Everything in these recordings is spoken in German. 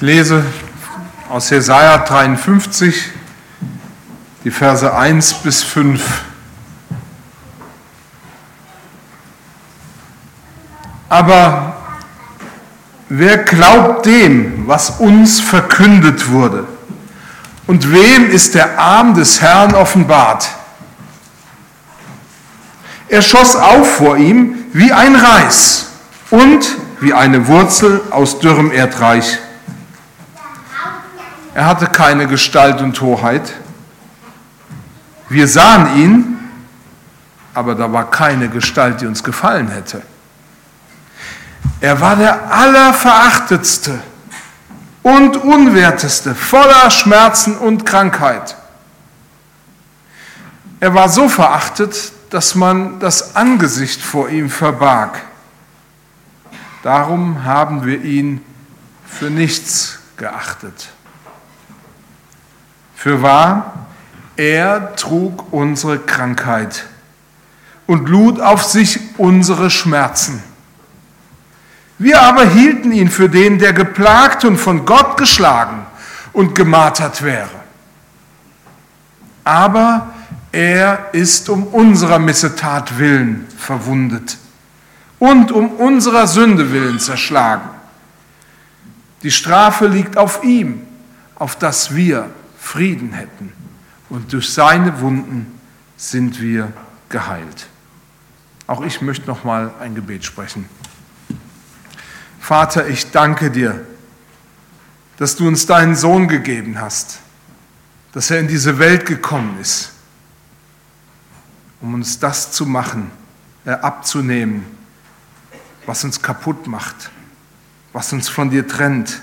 Ich lese aus Jesaja 53 die Verse 1 bis 5. Aber wer glaubt dem, was uns verkündet wurde? Und wem ist der Arm des Herrn offenbart? Er schoss auf vor ihm wie ein Reis und wie eine Wurzel aus dürrem Erdreich. Er hatte keine Gestalt und Hoheit. Wir sahen ihn, aber da war keine Gestalt, die uns gefallen hätte. Er war der Allerverachtetste und Unwerteste, voller Schmerzen und Krankheit. Er war so verachtet, dass man das Angesicht vor ihm verbarg. Darum haben wir ihn für nichts geachtet. Für wahr, er trug unsere Krankheit und lud auf sich unsere Schmerzen. Wir aber hielten ihn für den, der geplagt und von Gott geschlagen und gemartert wäre. Aber er ist um unserer Missetat willen verwundet und um unserer Sünde willen zerschlagen. Die Strafe liegt auf ihm, auf dass wir Frieden hätten. Und durch seine Wunden sind wir geheilt. Auch ich möchte noch mal ein Gebet sprechen. Vater, ich danke dir, dass du uns deinen Sohn gegeben hast, dass er in diese Welt gekommen ist, um uns das zu machen, äh, abzunehmen, was uns kaputt macht, was uns von dir trennt.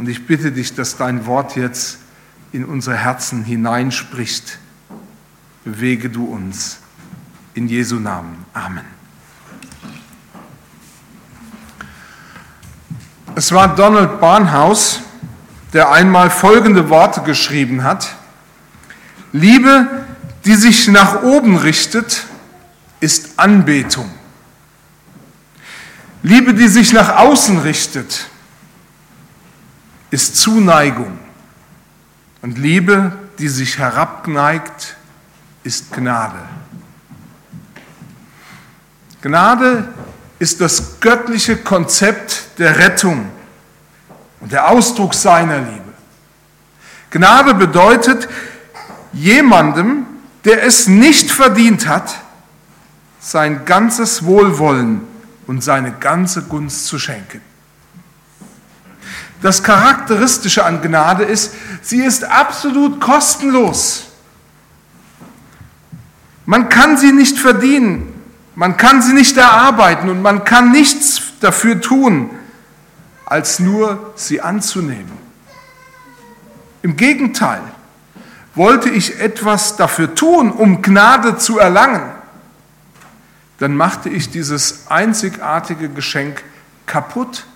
Und ich bitte dich, dass dein Wort jetzt in unsere Herzen hineinspricht. Bewege du uns. In Jesu Namen. Amen. Es war Donald Barnhouse, der einmal folgende Worte geschrieben hat. Liebe, die sich nach oben richtet, ist Anbetung. Liebe, die sich nach außen richtet, ist Zuneigung. Und Liebe, die sich herabneigt, ist Gnade. Gnade ist das göttliche Konzept der Rettung und der Ausdruck seiner Liebe. Gnade bedeutet, jemandem, der es nicht verdient hat, sein ganzes Wohlwollen und seine ganze Gunst zu schenken. Das Charakteristische an Gnade ist, sie ist absolut kostenlos. Man kann sie nicht verdienen. Man kann sie nicht erarbeiten und man kann nichts dafür tun, als nur sie anzunehmen. Im Gegenteil, wollte ich etwas dafür tun, um Gnade zu erlangen, dann machte ich dieses einzigartige Geschenk kaputt.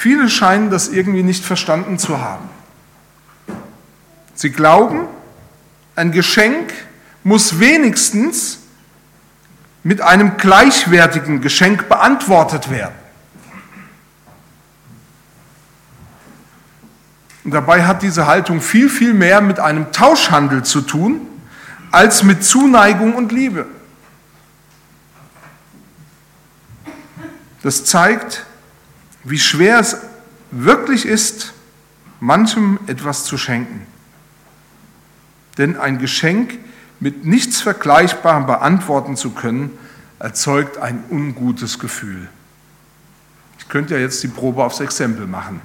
Viele scheinen das irgendwie nicht verstanden zu haben. Sie glauben, ein Geschenk muss wenigstens mit einem gleichwertigen Geschenk beantwortet werden. Und dabei hat diese Haltung viel, viel mehr mit einem Tauschhandel zu tun, als mit Zuneigung und Liebe. Das zeigt, wie schwer es wirklich ist, manchem etwas zu schenken. Denn ein Geschenk mit nichts Vergleichbarem beantworten zu können, erzeugt ein ungutes Gefühl. Ich könnte ja jetzt die Probe aufs Exempel machen.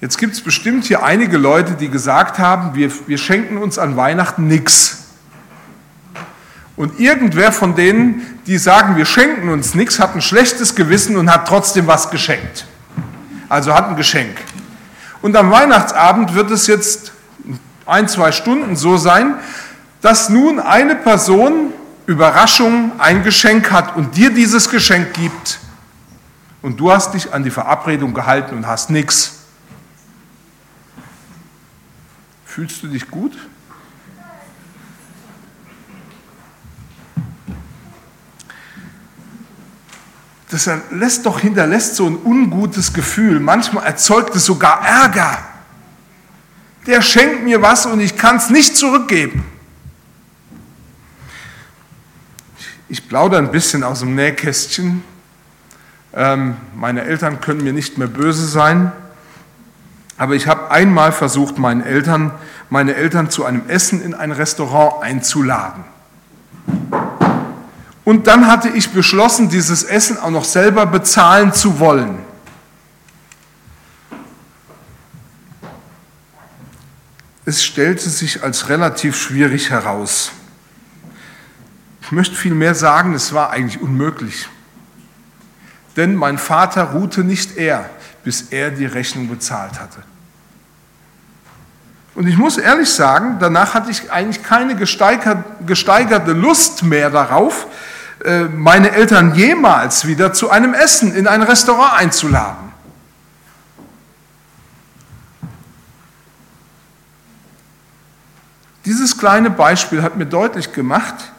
Jetzt gibt es bestimmt hier einige Leute, die gesagt haben, wir, wir schenken uns an Weihnachten nichts. Und irgendwer von denen, die sagen, wir schenken uns nichts, hat ein schlechtes Gewissen und hat trotzdem was geschenkt. Also hat ein Geschenk. Und am Weihnachtsabend wird es jetzt ein, zwei Stunden so sein, dass nun eine Person Überraschung ein Geschenk hat und dir dieses Geschenk gibt und du hast dich an die Verabredung gehalten und hast nichts. Fühlst du dich gut? Das lässt doch hinterlässt so ein ungutes Gefühl. Manchmal erzeugt es sogar Ärger. Der schenkt mir was und ich kann es nicht zurückgeben. Ich plaudere ein bisschen aus dem Nähkästchen. Ähm, meine Eltern können mir nicht mehr böse sein, aber ich habe einmal versucht, meinen Eltern, meine Eltern zu einem Essen in ein Restaurant einzuladen. Und dann hatte ich beschlossen, dieses Essen auch noch selber bezahlen zu wollen. Es stellte sich als relativ schwierig heraus. Ich möchte vielmehr sagen, es war eigentlich unmöglich. Denn mein Vater ruhte nicht er, bis er die Rechnung bezahlt hatte. Und ich muss ehrlich sagen, danach hatte ich eigentlich keine gesteigerte Lust mehr darauf, meine Eltern jemals wieder zu einem Essen in ein Restaurant einzuladen. Dieses kleine Beispiel hat mir deutlich gemacht,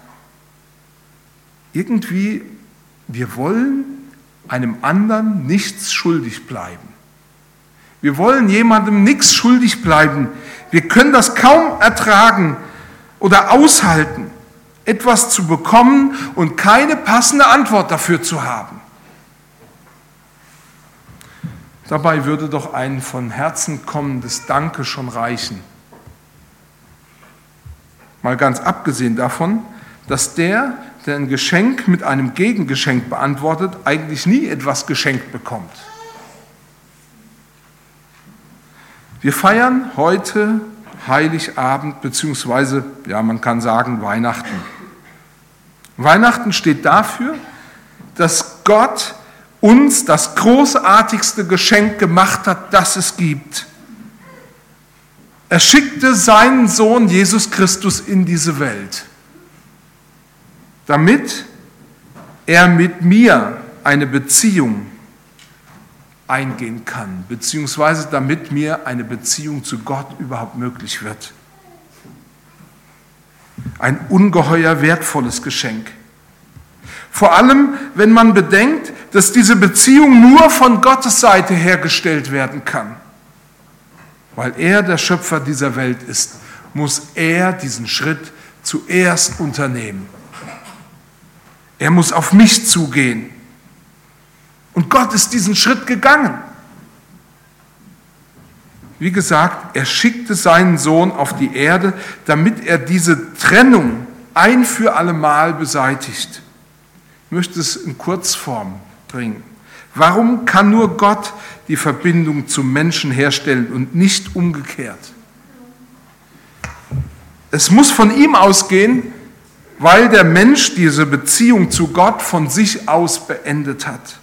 irgendwie, wir wollen einem anderen nichts schuldig bleiben. Wir wollen jemandem nichts schuldig bleiben. Wir können das kaum ertragen oder aushalten, etwas zu bekommen und keine passende Antwort dafür zu haben. Dabei würde doch ein von Herzen kommendes Danke schon reichen. Mal ganz abgesehen davon, dass der, der ein Geschenk mit einem Gegengeschenk beantwortet, eigentlich nie etwas geschenkt bekommt. Wir feiern heute Heiligabend, beziehungsweise, ja, man kann sagen, Weihnachten. Weihnachten steht dafür, dass Gott uns das großartigste Geschenk gemacht hat, das es gibt. Er schickte seinen Sohn Jesus Christus in diese Welt damit er mit mir eine Beziehung eingehen kann, beziehungsweise damit mir eine Beziehung zu Gott überhaupt möglich wird. Ein ungeheuer wertvolles Geschenk. Vor allem, wenn man bedenkt, dass diese Beziehung nur von Gottes Seite hergestellt werden kann. Weil er der Schöpfer dieser Welt ist, muss er diesen Schritt zuerst unternehmen. Er muss auf mich zugehen. Und Gott ist diesen Schritt gegangen. Wie gesagt, er schickte seinen Sohn auf die Erde, damit er diese Trennung ein für allemal beseitigt. Ich möchte es in Kurzform bringen. Warum kann nur Gott die Verbindung zum Menschen herstellen und nicht umgekehrt? Es muss von ihm ausgehen, weil der Mensch diese Beziehung zu Gott von sich aus beendet hat.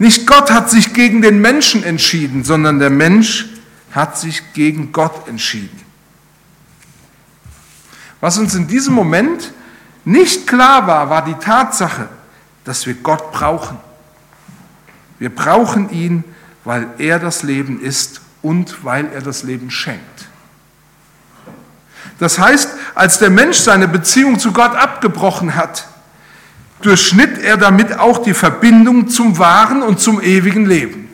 Nicht Gott hat sich gegen den Menschen entschieden, sondern der Mensch hat sich gegen Gott entschieden. Was uns in diesem Moment nicht klar war, war die Tatsache, dass wir Gott brauchen. Wir brauchen ihn, weil er das Leben ist und weil er das Leben schenkt. Das heißt, als der Mensch seine Beziehung zu Gott abgebrochen hat, durchschnitt er damit auch die Verbindung zum wahren und zum ewigen Leben.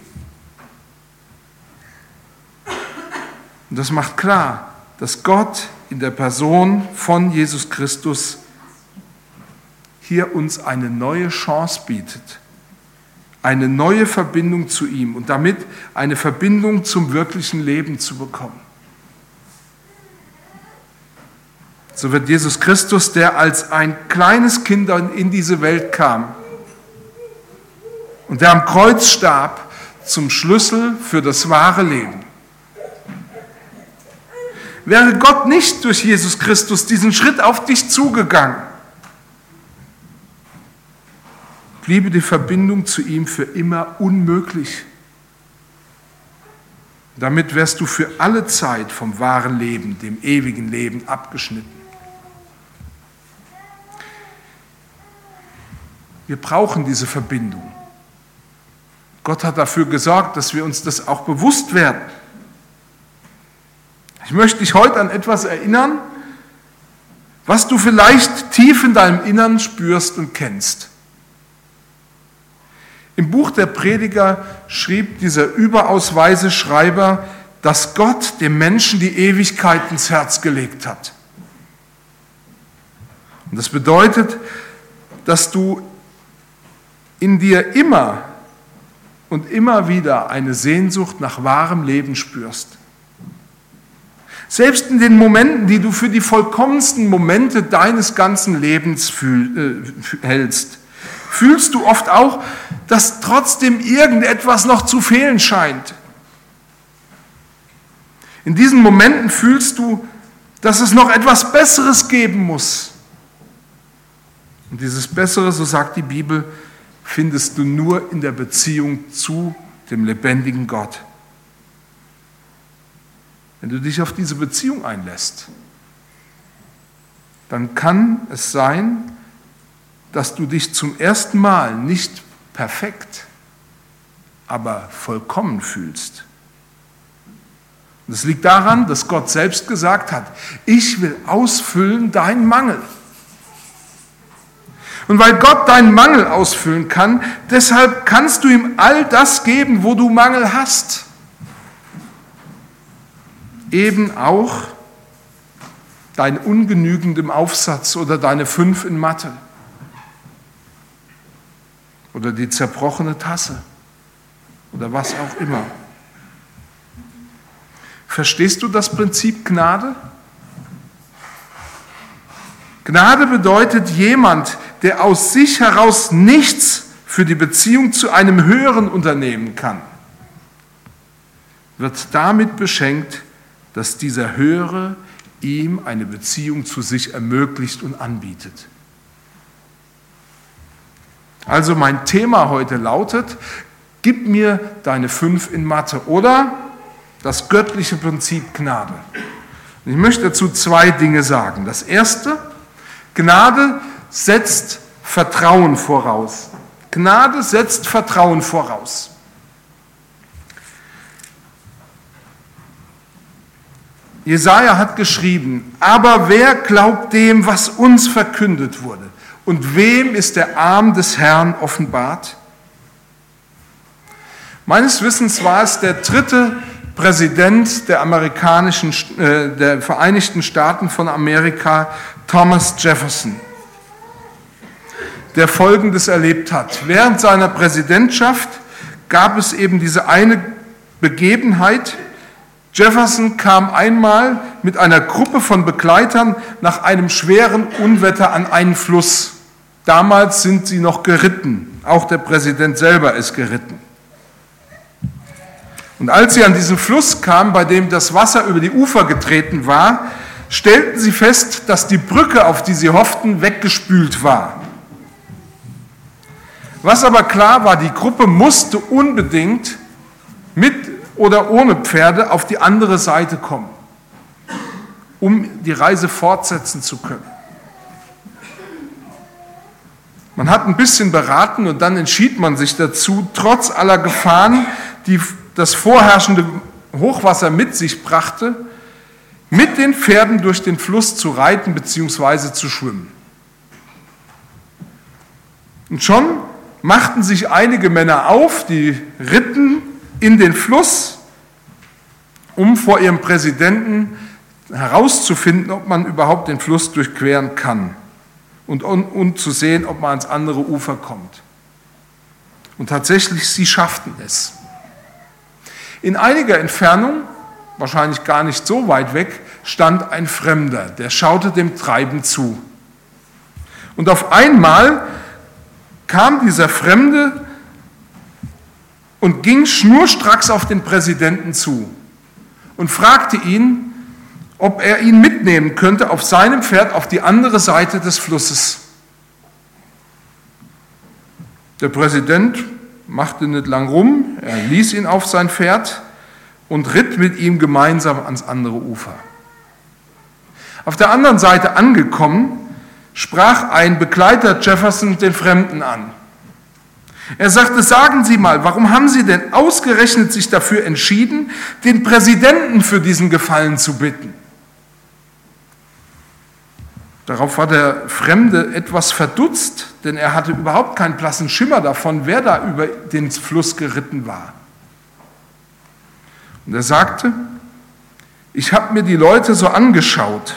Und das macht klar, dass Gott in der Person von Jesus Christus hier uns eine neue Chance bietet, eine neue Verbindung zu ihm und damit eine Verbindung zum wirklichen Leben zu bekommen. So wird Jesus Christus, der als ein kleines Kind in diese Welt kam und der am Kreuz starb, zum Schlüssel für das wahre Leben. Wäre Gott nicht durch Jesus Christus diesen Schritt auf dich zugegangen, bliebe die Verbindung zu ihm für immer unmöglich. Damit wärst du für alle Zeit vom wahren Leben, dem ewigen Leben abgeschnitten. Wir brauchen diese Verbindung. Gott hat dafür gesorgt, dass wir uns das auch bewusst werden. Ich möchte dich heute an etwas erinnern, was du vielleicht tief in deinem Innern spürst und kennst. Im Buch der Prediger schrieb dieser überaus weise Schreiber, dass Gott dem Menschen die Ewigkeit ins Herz gelegt hat. Und das bedeutet, dass du in dir immer und immer wieder eine Sehnsucht nach wahrem Leben spürst. Selbst in den Momenten, die du für die vollkommensten Momente deines ganzen Lebens fühl, äh, hältst, fühlst du oft auch, dass trotzdem irgendetwas noch zu fehlen scheint. In diesen Momenten fühlst du, dass es noch etwas Besseres geben muss. Und dieses Bessere, so sagt die Bibel, findest du nur in der Beziehung zu dem lebendigen Gott. Wenn du dich auf diese Beziehung einlässt, dann kann es sein, dass du dich zum ersten Mal nicht perfekt, aber vollkommen fühlst. Das liegt daran, dass Gott selbst gesagt hat, ich will ausfüllen deinen Mangel. Und weil Gott deinen Mangel ausfüllen kann, deshalb kannst du ihm all das geben, wo du Mangel hast. Eben auch dein ungenügend im Aufsatz oder deine fünf in Mathe oder die zerbrochene Tasse oder was auch immer. Verstehst du das Prinzip Gnade? Gnade bedeutet jemand, der aus sich heraus nichts für die Beziehung zu einem höheren unternehmen kann, wird damit beschenkt, dass dieser Höhere ihm eine Beziehung zu sich ermöglicht und anbietet. Also mein Thema heute lautet, gib mir deine fünf in Mathe oder das göttliche Prinzip Gnade. Ich möchte dazu zwei Dinge sagen. Das erste, Gnade setzt Vertrauen voraus. Gnade setzt Vertrauen voraus. Jesaja hat geschrieben, aber wer glaubt dem, was uns verkündet wurde? Und wem ist der Arm des Herrn offenbart? Meines Wissens war es der dritte Präsident der amerikanischen, äh, der Vereinigten Staaten von Amerika, Thomas Jefferson, der Folgendes erlebt hat. Während seiner Präsidentschaft gab es eben diese eine Begebenheit. Jefferson kam einmal mit einer Gruppe von Begleitern nach einem schweren Unwetter an einen Fluss. Damals sind sie noch geritten. Auch der Präsident selber ist geritten. Und als sie an diesen Fluss kamen, bei dem das Wasser über die Ufer getreten war, stellten sie fest, dass die Brücke, auf die sie hofften, weggespült war. Was aber klar war, die Gruppe musste unbedingt mit oder ohne Pferde auf die andere Seite kommen, um die Reise fortsetzen zu können. Man hat ein bisschen beraten und dann entschied man sich dazu, trotz aller Gefahren, die das vorherrschende Hochwasser mit sich brachte, mit den Pferden durch den Fluss zu reiten bzw. zu schwimmen. Und schon machten sich einige Männer auf, die ritten in den Fluss, um vor ihrem Präsidenten herauszufinden, ob man überhaupt den Fluss durchqueren kann und, und, und zu sehen, ob man ans andere Ufer kommt. Und tatsächlich, sie schafften es. In einiger Entfernung, wahrscheinlich gar nicht so weit weg, stand ein Fremder, der schaute dem Treiben zu. Und auf einmal kam dieser Fremde und ging schnurstracks auf den Präsidenten zu und fragte ihn, ob er ihn mitnehmen könnte auf seinem Pferd auf die andere Seite des Flusses. Der Präsident machte nicht lang rum, er ließ ihn auf sein Pferd und ritt mit ihm gemeinsam ans andere Ufer. Auf der anderen Seite angekommen, sprach ein Begleiter Jefferson den Fremden an. Er sagte, sagen Sie mal, warum haben Sie denn ausgerechnet sich dafür entschieden, den Präsidenten für diesen Gefallen zu bitten? Darauf war der Fremde etwas verdutzt, denn er hatte überhaupt keinen blassen Schimmer davon, wer da über den Fluss geritten war. Und er sagte, ich habe mir die Leute so angeschaut.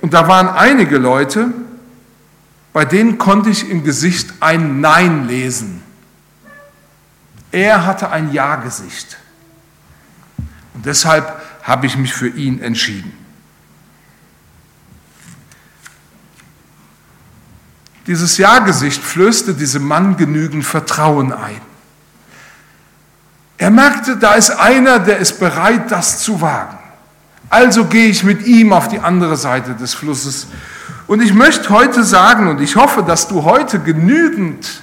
Und da waren einige Leute, bei denen konnte ich im Gesicht ein Nein lesen. Er hatte ein Ja-Gesicht. Und deshalb habe ich mich für ihn entschieden. Dieses Ja-Gesicht flößte diesem Mann genügend Vertrauen ein. Er merkte, da ist einer, der ist bereit, das zu wagen. Also gehe ich mit ihm auf die andere Seite des Flusses. Und ich möchte heute sagen, und ich hoffe, dass du heute genügend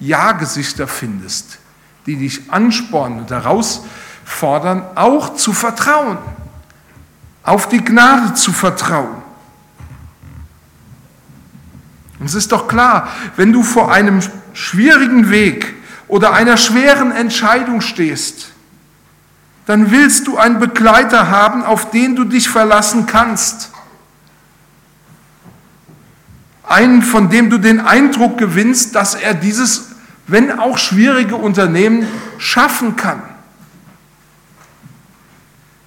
Ja-Gesichter findest, die dich anspornen und herausfordern, auch zu vertrauen, auf die Gnade zu vertrauen. Und es ist doch klar, wenn du vor einem schwierigen Weg oder einer schweren Entscheidung stehst, dann willst du einen Begleiter haben, auf den du dich verlassen kannst. Einen, von dem du den Eindruck gewinnst, dass er dieses, wenn auch schwierige Unternehmen schaffen kann.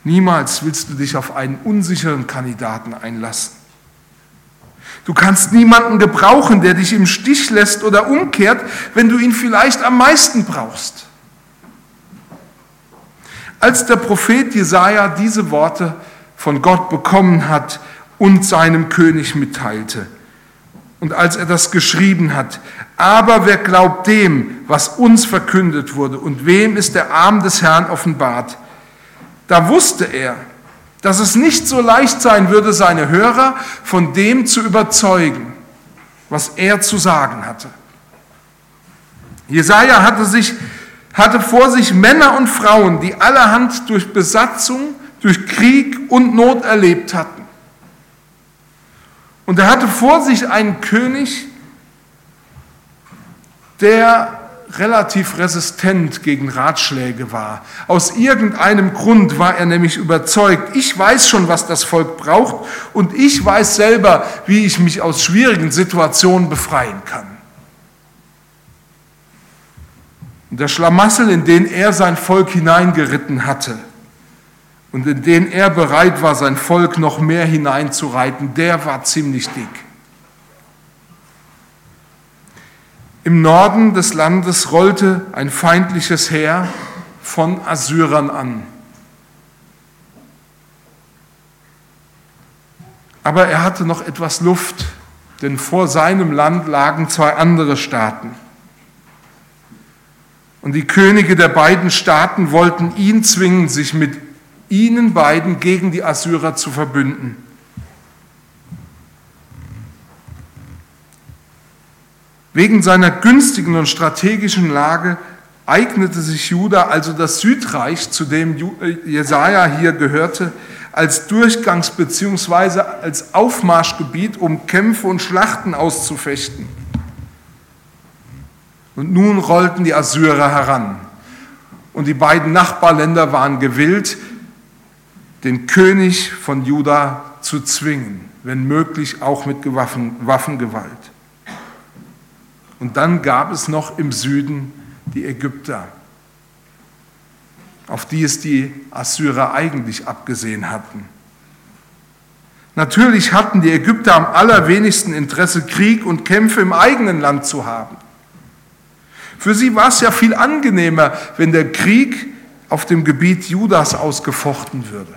Niemals willst du dich auf einen unsicheren Kandidaten einlassen. Du kannst niemanden gebrauchen, der dich im Stich lässt oder umkehrt, wenn du ihn vielleicht am meisten brauchst. Als der Prophet Jesaja diese Worte von Gott bekommen hat und seinem König mitteilte, und als er das geschrieben hat, aber wer glaubt dem, was uns verkündet wurde, und wem ist der Arm des Herrn offenbart, da wusste er, dass es nicht so leicht sein würde, seine Hörer von dem zu überzeugen, was er zu sagen hatte. Jesaja hatte, sich, hatte vor sich Männer und Frauen, die allerhand durch Besatzung, durch Krieg und Not erlebt hatten. Und er hatte vor sich einen König, der relativ resistent gegen Ratschläge war. Aus irgendeinem Grund war er nämlich überzeugt, ich weiß schon, was das Volk braucht und ich weiß selber, wie ich mich aus schwierigen Situationen befreien kann. Und der Schlamassel, in den er sein Volk hineingeritten hatte und in den er bereit war, sein Volk noch mehr hineinzureiten, der war ziemlich dick. Im Norden des Landes rollte ein feindliches Heer von Assyrern an. Aber er hatte noch etwas Luft, denn vor seinem Land lagen zwei andere Staaten. Und die Könige der beiden Staaten wollten ihn zwingen, sich mit ihnen beiden gegen die Assyrer zu verbünden. Wegen seiner günstigen und strategischen Lage eignete sich Juda, also das Südreich, zu dem äh, Jesaja hier gehörte, als Durchgangs- bzw. als Aufmarschgebiet, um Kämpfe und Schlachten auszufechten. Und nun rollten die Assyrer heran. Und die beiden Nachbarländer waren gewillt, den König von Juda zu zwingen, wenn möglich auch mit Waffengewalt. Und dann gab es noch im Süden die Ägypter, auf die es die Assyrer eigentlich abgesehen hatten. Natürlich hatten die Ägypter am allerwenigsten Interesse, Krieg und Kämpfe im eigenen Land zu haben. Für sie war es ja viel angenehmer, wenn der Krieg auf dem Gebiet Judas ausgefochten würde.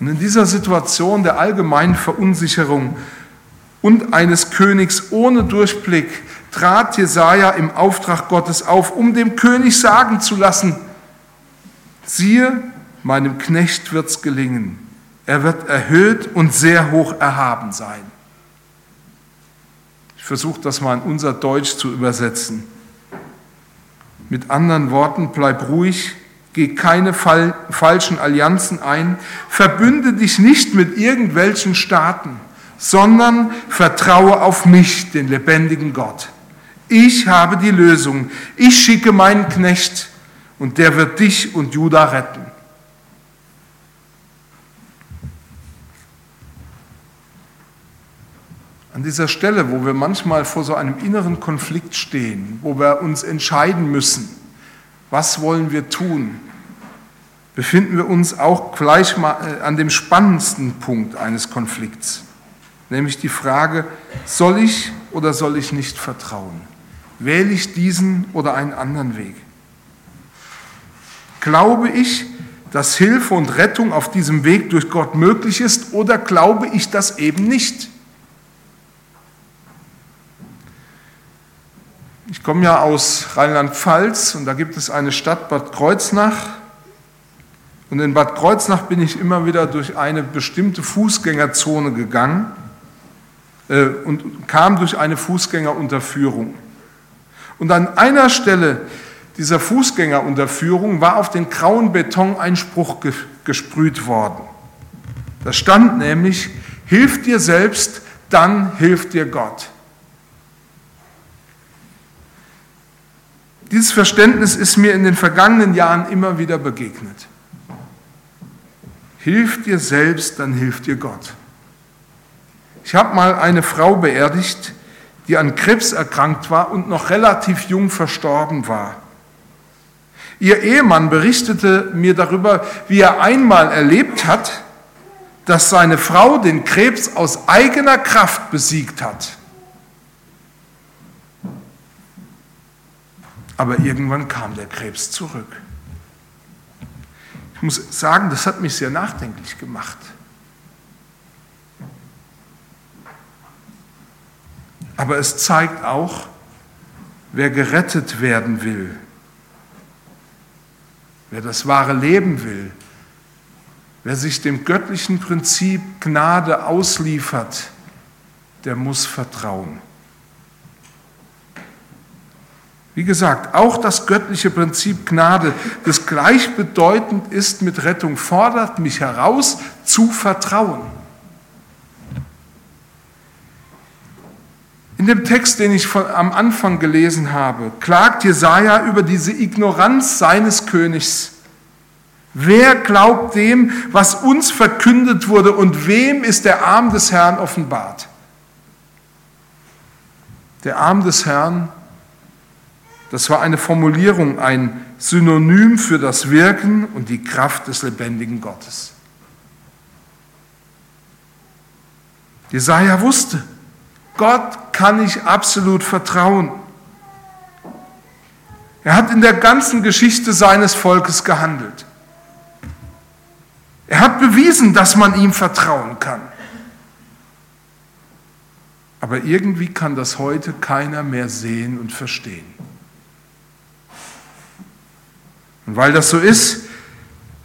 Und in dieser Situation der allgemeinen Verunsicherung und eines Königs ohne Durchblick trat Jesaja im Auftrag Gottes auf, um dem König sagen zu lassen: Siehe, meinem Knecht wird's gelingen. Er wird erhöht und sehr hoch erhaben sein. Ich versuche das mal in unser Deutsch zu übersetzen. Mit anderen Worten, bleib ruhig, geh keine falschen Allianzen ein, verbünde dich nicht mit irgendwelchen Staaten sondern vertraue auf mich, den lebendigen Gott. Ich habe die Lösung. Ich schicke meinen Knecht und der wird dich und Juda retten. An dieser Stelle, wo wir manchmal vor so einem inneren Konflikt stehen, wo wir uns entscheiden müssen, was wollen wir tun, befinden wir uns auch gleich mal äh, an dem spannendsten Punkt eines Konflikts nämlich die Frage, soll ich oder soll ich nicht vertrauen? Wähle ich diesen oder einen anderen Weg? Glaube ich, dass Hilfe und Rettung auf diesem Weg durch Gott möglich ist oder glaube ich das eben nicht? Ich komme ja aus Rheinland-Pfalz und da gibt es eine Stadt Bad Kreuznach. Und in Bad Kreuznach bin ich immer wieder durch eine bestimmte Fußgängerzone gegangen und kam durch eine Fußgängerunterführung. Und an einer Stelle dieser Fußgängerunterführung war auf den grauen Beton ein Spruch gesprüht worden. Da stand nämlich, hilf dir selbst, dann hilft dir Gott. Dieses Verständnis ist mir in den vergangenen Jahren immer wieder begegnet. Hilf dir selbst, dann hilft dir Gott. Ich habe mal eine Frau beerdigt, die an Krebs erkrankt war und noch relativ jung verstorben war. Ihr Ehemann berichtete mir darüber, wie er einmal erlebt hat, dass seine Frau den Krebs aus eigener Kraft besiegt hat. Aber irgendwann kam der Krebs zurück. Ich muss sagen, das hat mich sehr nachdenklich gemacht. Aber es zeigt auch, wer gerettet werden will, wer das wahre Leben will, wer sich dem göttlichen Prinzip Gnade ausliefert, der muss vertrauen. Wie gesagt, auch das göttliche Prinzip Gnade, das gleichbedeutend ist mit Rettung, fordert mich heraus zu vertrauen. In dem Text, den ich von, am Anfang gelesen habe, klagt Jesaja über diese Ignoranz seines Königs. Wer glaubt dem, was uns verkündet wurde, und wem ist der Arm des Herrn offenbart? Der Arm des Herrn das war eine Formulierung, ein Synonym für das Wirken und die Kraft des lebendigen Gottes. Jesaja wusste, Gott kann ich absolut vertrauen. Er hat in der ganzen Geschichte seines Volkes gehandelt. Er hat bewiesen, dass man ihm vertrauen kann. Aber irgendwie kann das heute keiner mehr sehen und verstehen. Und weil das so ist,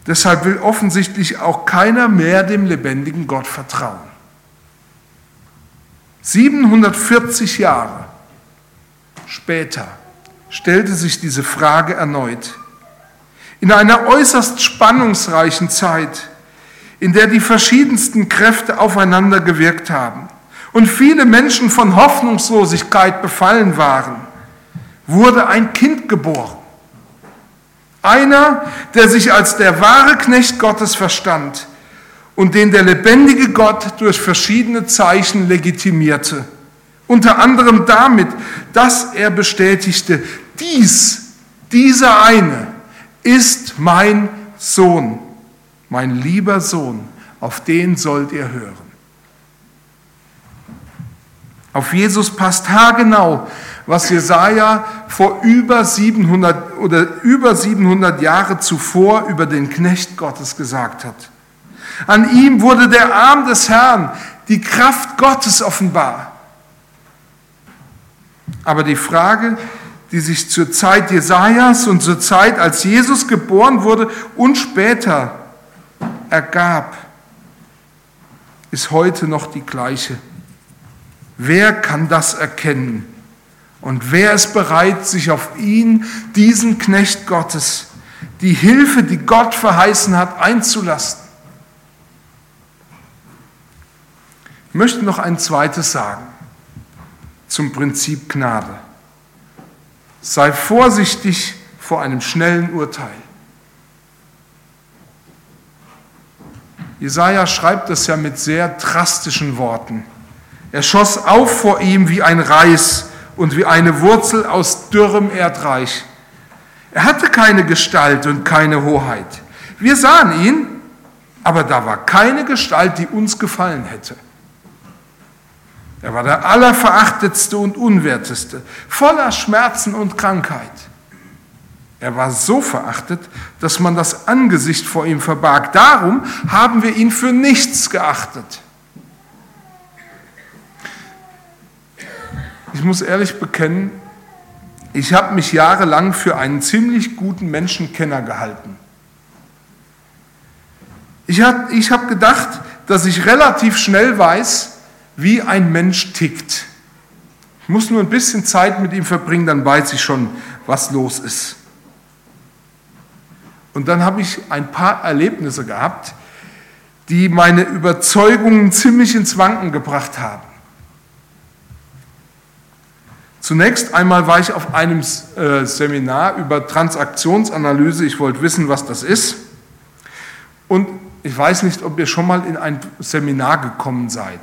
deshalb will offensichtlich auch keiner mehr dem lebendigen Gott vertrauen. 740 Jahre später stellte sich diese Frage erneut. In einer äußerst spannungsreichen Zeit, in der die verschiedensten Kräfte aufeinander gewirkt haben und viele Menschen von Hoffnungslosigkeit befallen waren, wurde ein Kind geboren. Einer, der sich als der wahre Knecht Gottes verstand und den der lebendige Gott durch verschiedene Zeichen legitimierte. Unter anderem damit, dass er bestätigte, dies, dieser eine ist mein Sohn, mein lieber Sohn, auf den sollt ihr hören. Auf Jesus passt haargenau was Jesaja vor über 700 oder über 700 Jahre zuvor über den Knecht Gottes gesagt hat. An ihm wurde der Arm des Herrn, die Kraft Gottes offenbar. Aber die Frage, die sich zur Zeit Jesajas und zur Zeit, als Jesus geboren wurde und später ergab, ist heute noch die gleiche. Wer kann das erkennen? Und wer ist bereit, sich auf ihn, diesen Knecht Gottes, die Hilfe, die Gott verheißen hat, einzulassen? Möchte noch ein zweites sagen zum Prinzip Gnade. Sei vorsichtig vor einem schnellen Urteil. Jesaja schreibt das ja mit sehr drastischen Worten. Er schoss auf vor ihm wie ein Reis und wie eine Wurzel aus dürrem Erdreich. Er hatte keine Gestalt und keine Hoheit. Wir sahen ihn, aber da war keine Gestalt, die uns gefallen hätte. Er war der allerverachtetste und unwerteste, voller Schmerzen und Krankheit. Er war so verachtet, dass man das Angesicht vor ihm verbarg. Darum haben wir ihn für nichts geachtet. Ich muss ehrlich bekennen, ich habe mich jahrelang für einen ziemlich guten Menschenkenner gehalten. Ich habe ich hab gedacht, dass ich relativ schnell weiß, wie ein Mensch tickt. Ich muss nur ein bisschen Zeit mit ihm verbringen, dann weiß ich schon, was los ist. Und dann habe ich ein paar Erlebnisse gehabt, die meine Überzeugungen ziemlich ins Wanken gebracht haben. Zunächst einmal war ich auf einem äh, Seminar über Transaktionsanalyse. Ich wollte wissen, was das ist. Und ich weiß nicht, ob ihr schon mal in ein Seminar gekommen seid.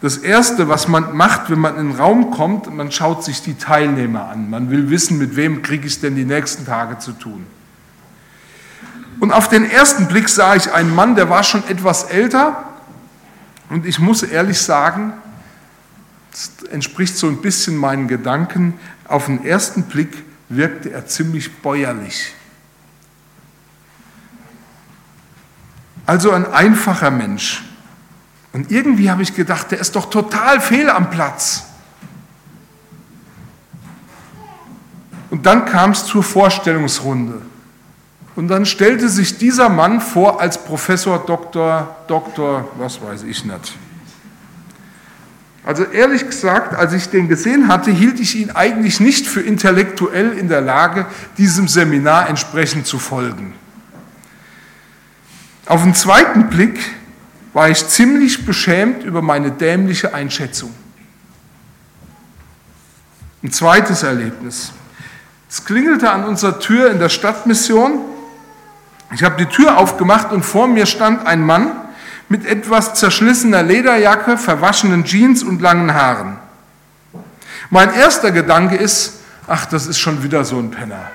Das Erste, was man macht, wenn man in den Raum kommt, man schaut sich die Teilnehmer an. Man will wissen, mit wem kriege ich es denn die nächsten Tage zu tun. Und auf den ersten Blick sah ich einen Mann, der war schon etwas älter. Und ich muss ehrlich sagen, das entspricht so ein bisschen meinen Gedanken. Auf den ersten Blick wirkte er ziemlich bäuerlich. Also ein einfacher Mensch. Und irgendwie habe ich gedacht, der ist doch total fehl am Platz. Und dann kam es zur Vorstellungsrunde. Und dann stellte sich dieser Mann vor als Professor, Doktor, Doktor, was weiß ich nicht. Also ehrlich gesagt, als ich den gesehen hatte, hielt ich ihn eigentlich nicht für intellektuell in der Lage, diesem Seminar entsprechend zu folgen. Auf den zweiten Blick war ich ziemlich beschämt über meine dämliche Einschätzung. Ein zweites Erlebnis. Es klingelte an unserer Tür in der Stadtmission. Ich habe die Tür aufgemacht und vor mir stand ein Mann mit etwas zerschlissener Lederjacke, verwaschenen Jeans und langen Haaren. Mein erster Gedanke ist, ach, das ist schon wieder so ein Penner.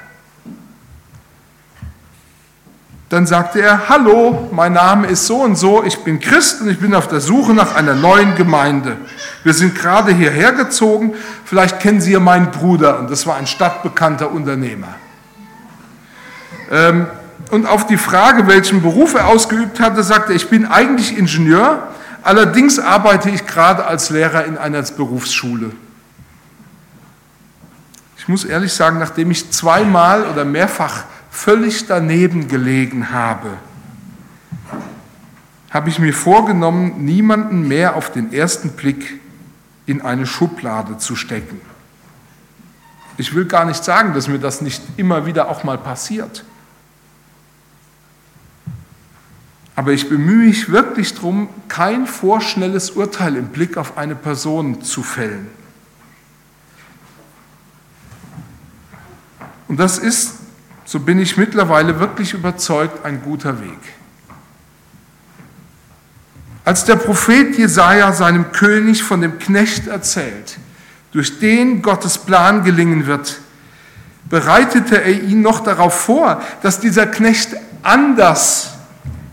Dann sagte er, hallo, mein Name ist so und so, ich bin Christ und ich bin auf der Suche nach einer neuen Gemeinde. Wir sind gerade hierher gezogen, vielleicht kennen Sie ja meinen Bruder und das war ein stadtbekannter Unternehmer. Ähm, und auf die Frage, welchen Beruf er ausgeübt hatte, sagte er, ich bin eigentlich Ingenieur, allerdings arbeite ich gerade als Lehrer in einer Berufsschule. Ich muss ehrlich sagen, nachdem ich zweimal oder mehrfach völlig daneben gelegen habe, habe ich mir vorgenommen, niemanden mehr auf den ersten Blick in eine Schublade zu stecken. Ich will gar nicht sagen, dass mir das nicht immer wieder auch mal passiert. Aber ich bemühe mich wirklich darum, kein vorschnelles Urteil im Blick auf eine Person zu fällen. Und das ist so bin ich mittlerweile wirklich überzeugt, ein guter Weg. Als der Prophet Jesaja seinem König von dem Knecht erzählt, durch den Gottes Plan gelingen wird, bereitete er ihn noch darauf vor, dass dieser Knecht anders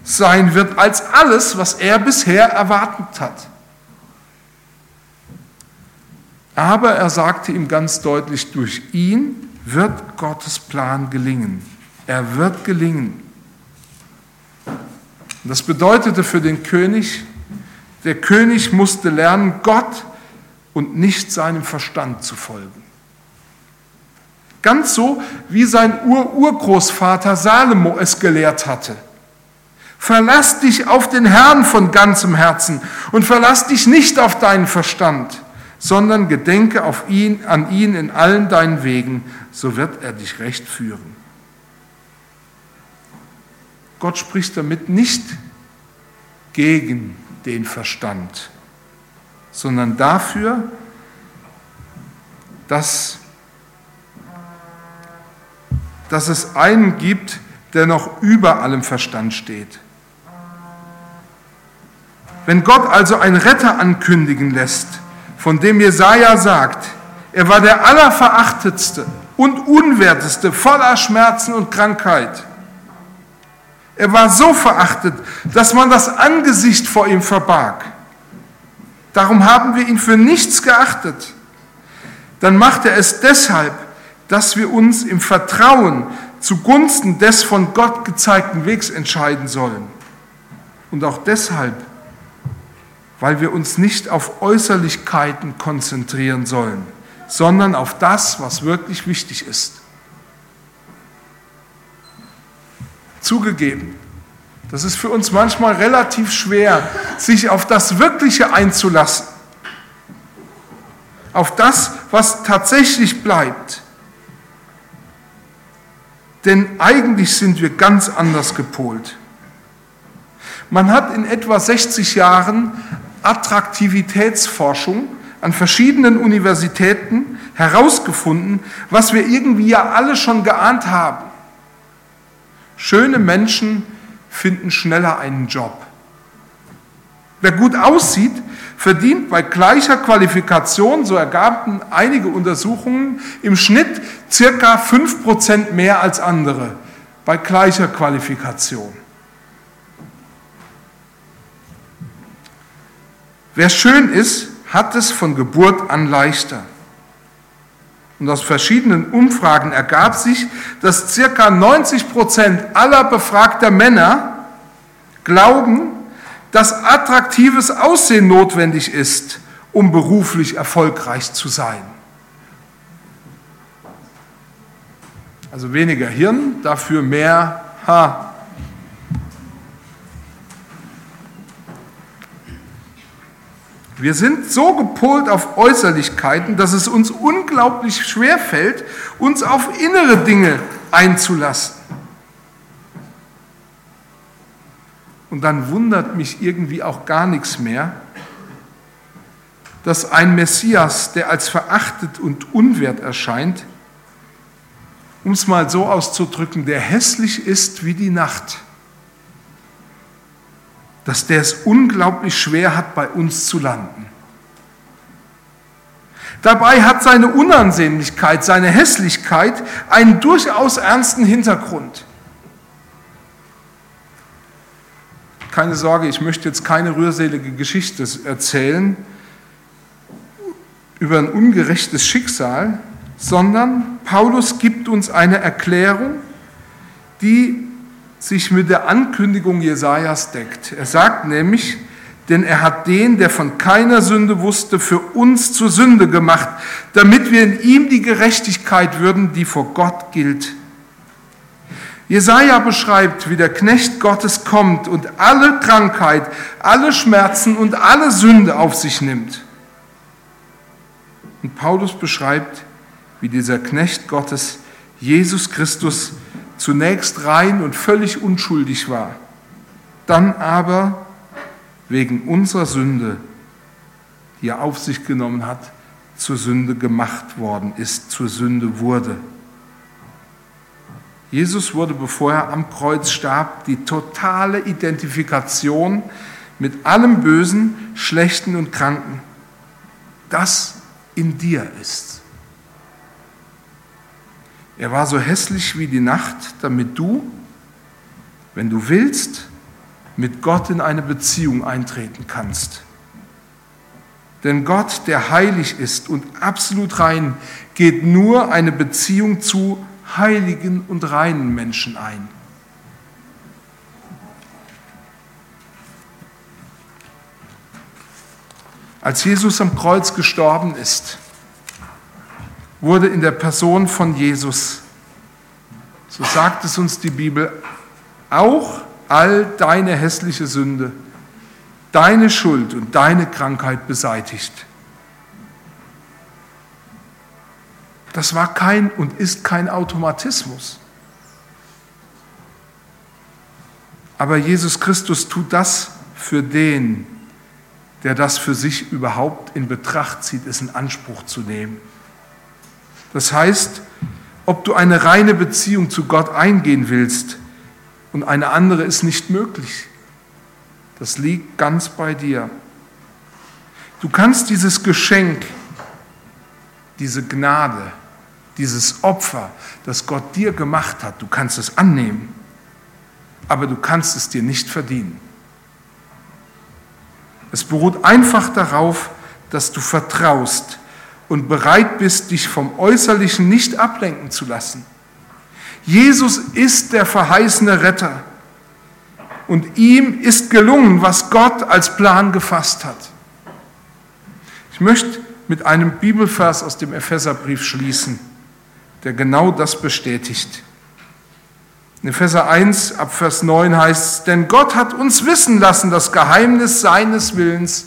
sein wird als alles, was er bisher erwartet hat. Aber er sagte ihm ganz deutlich, durch ihn wird Gottes Plan gelingen. Er wird gelingen. Das bedeutete für den König, der König musste lernen, Gott und nicht seinem Verstand zu folgen. Ganz so, wie sein Ur-Urgroßvater Salomo es gelehrt hatte. Verlass dich auf den Herrn von ganzem Herzen und verlass dich nicht auf deinen Verstand sondern gedenke auf ihn, an ihn in allen deinen Wegen, so wird er dich recht führen. Gott spricht damit nicht gegen den Verstand, sondern dafür, dass, dass es einen gibt, der noch über allem Verstand steht. Wenn Gott also einen Retter ankündigen lässt, von dem Jesaja sagt, er war der allerverachtetste und unwerteste, voller Schmerzen und Krankheit. Er war so verachtet, dass man das Angesicht vor ihm verbarg. Darum haben wir ihn für nichts geachtet. Dann macht er es deshalb, dass wir uns im Vertrauen zugunsten des von Gott gezeigten Wegs entscheiden sollen. Und auch deshalb, weil wir uns nicht auf Äußerlichkeiten konzentrieren sollen, sondern auf das, was wirklich wichtig ist. Zugegeben, das ist für uns manchmal relativ schwer, sich auf das Wirkliche einzulassen, auf das, was tatsächlich bleibt. Denn eigentlich sind wir ganz anders gepolt. Man hat in etwa 60 Jahren Attraktivitätsforschung an verschiedenen Universitäten herausgefunden, was wir irgendwie ja alle schon geahnt haben. Schöne Menschen finden schneller einen Job. Wer gut aussieht, verdient bei gleicher Qualifikation, so ergaben einige Untersuchungen, im Schnitt circa 5% mehr als andere bei gleicher Qualifikation. Wer schön ist, hat es von Geburt an leichter. Und aus verschiedenen Umfragen ergab sich, dass circa 90 Prozent aller befragter Männer glauben, dass attraktives Aussehen notwendig ist, um beruflich erfolgreich zu sein. Also weniger Hirn, dafür mehr Haar. Wir sind so gepolt auf Äußerlichkeiten, dass es uns unglaublich schwer fällt, uns auf innere Dinge einzulassen. Und dann wundert mich irgendwie auch gar nichts mehr, dass ein Messias, der als verachtet und unwert erscheint, um es mal so auszudrücken, der hässlich ist wie die Nacht, dass der es unglaublich schwer hat, bei uns zu landen. Dabei hat seine Unansehnlichkeit, seine Hässlichkeit einen durchaus ernsten Hintergrund. Keine Sorge, ich möchte jetzt keine rührselige Geschichte erzählen über ein ungerechtes Schicksal, sondern Paulus gibt uns eine Erklärung, die sich mit der Ankündigung Jesajas deckt. Er sagt nämlich, denn er hat den, der von keiner Sünde wusste, für uns zur Sünde gemacht, damit wir in ihm die Gerechtigkeit würden, die vor Gott gilt. Jesaja beschreibt, wie der Knecht Gottes kommt und alle Krankheit, alle Schmerzen und alle Sünde auf sich nimmt. Und Paulus beschreibt, wie dieser Knecht Gottes, Jesus Christus, zunächst rein und völlig unschuldig war, dann aber wegen unserer Sünde, die er auf sich genommen hat, zur Sünde gemacht worden ist, zur Sünde wurde. Jesus wurde, bevor er am Kreuz starb, die totale Identifikation mit allem Bösen, Schlechten und Kranken, das in dir ist. Er war so hässlich wie die Nacht, damit du, wenn du willst, mit Gott in eine Beziehung eintreten kannst. Denn Gott, der heilig ist und absolut rein, geht nur eine Beziehung zu heiligen und reinen Menschen ein. Als Jesus am Kreuz gestorben ist, wurde in der Person von Jesus, so sagt es uns die Bibel, auch all deine hässliche Sünde, deine Schuld und deine Krankheit beseitigt. Das war kein und ist kein Automatismus. Aber Jesus Christus tut das für den, der das für sich überhaupt in Betracht zieht, es in Anspruch zu nehmen. Das heißt, ob du eine reine Beziehung zu Gott eingehen willst und eine andere ist nicht möglich. Das liegt ganz bei dir. Du kannst dieses Geschenk, diese Gnade, dieses Opfer, das Gott dir gemacht hat, du kannst es annehmen, aber du kannst es dir nicht verdienen. Es beruht einfach darauf, dass du vertraust und bereit bist, dich vom Äußerlichen nicht ablenken zu lassen. Jesus ist der verheißene Retter und ihm ist gelungen, was Gott als Plan gefasst hat. Ich möchte mit einem Bibelvers aus dem Epheserbrief schließen, der genau das bestätigt. In Epheser 1 ab Vers 9 heißt es, denn Gott hat uns wissen lassen das Geheimnis seines Willens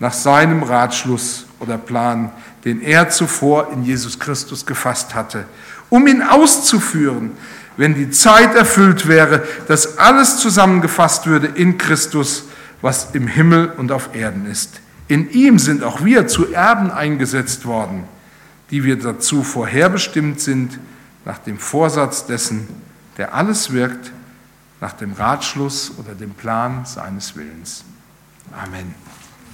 nach seinem Ratschluss oder Plan, den er zuvor in Jesus Christus gefasst hatte, um ihn auszuführen, wenn die Zeit erfüllt wäre, dass alles zusammengefasst würde in Christus, was im Himmel und auf Erden ist. In ihm sind auch wir zu Erben eingesetzt worden, die wir dazu vorherbestimmt sind, nach dem Vorsatz dessen, der alles wirkt nach dem Ratschluss oder dem Plan seines Willens. Amen.